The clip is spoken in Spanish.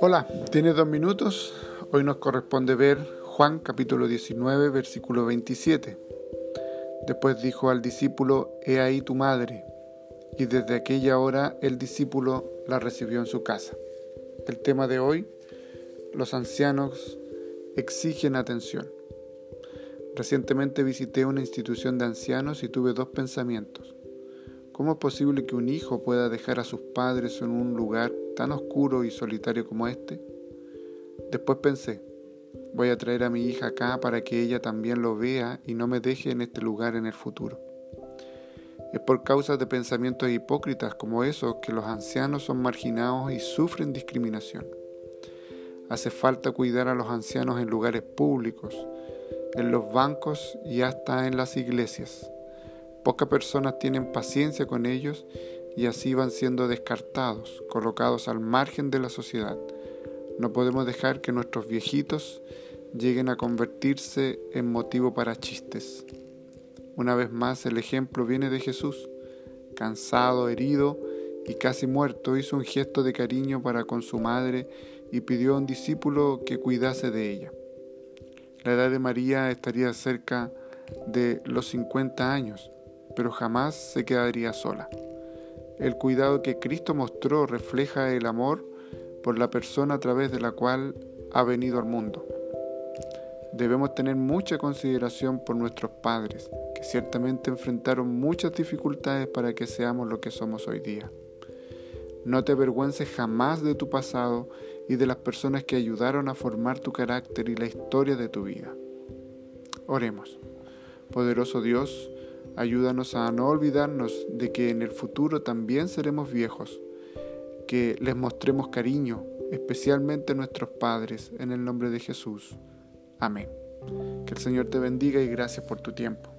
Hola, ¿tienes dos minutos? Hoy nos corresponde ver Juan capítulo 19, versículo 27. Después dijo al discípulo, He ahí tu madre. Y desde aquella hora el discípulo la recibió en su casa. El tema de hoy, los ancianos exigen atención. Recientemente visité una institución de ancianos y tuve dos pensamientos. ¿Cómo es posible que un hijo pueda dejar a sus padres en un lugar tan oscuro y solitario como este? Después pensé, voy a traer a mi hija acá para que ella también lo vea y no me deje en este lugar en el futuro. Es por causa de pensamientos hipócritas como esos que los ancianos son marginados y sufren discriminación. Hace falta cuidar a los ancianos en lugares públicos, en los bancos y hasta en las iglesias. Pocas personas tienen paciencia con ellos y así van siendo descartados, colocados al margen de la sociedad. No podemos dejar que nuestros viejitos lleguen a convertirse en motivo para chistes. Una vez más el ejemplo viene de Jesús. Cansado, herido y casi muerto, hizo un gesto de cariño para con su madre y pidió a un discípulo que cuidase de ella. La edad de María estaría cerca de los 50 años, pero jamás se quedaría sola. El cuidado que Cristo mostró refleja el amor por la persona a través de la cual ha venido al mundo. Debemos tener mucha consideración por nuestros padres, que ciertamente enfrentaron muchas dificultades para que seamos lo que somos hoy día. No te avergüences jamás de tu pasado y de las personas que ayudaron a formar tu carácter y la historia de tu vida. Oremos. Poderoso Dios, ayúdanos a no olvidarnos de que en el futuro también seremos viejos, que les mostremos cariño, especialmente a nuestros padres, en el nombre de Jesús. Amén. Que el Señor te bendiga y gracias por tu tiempo.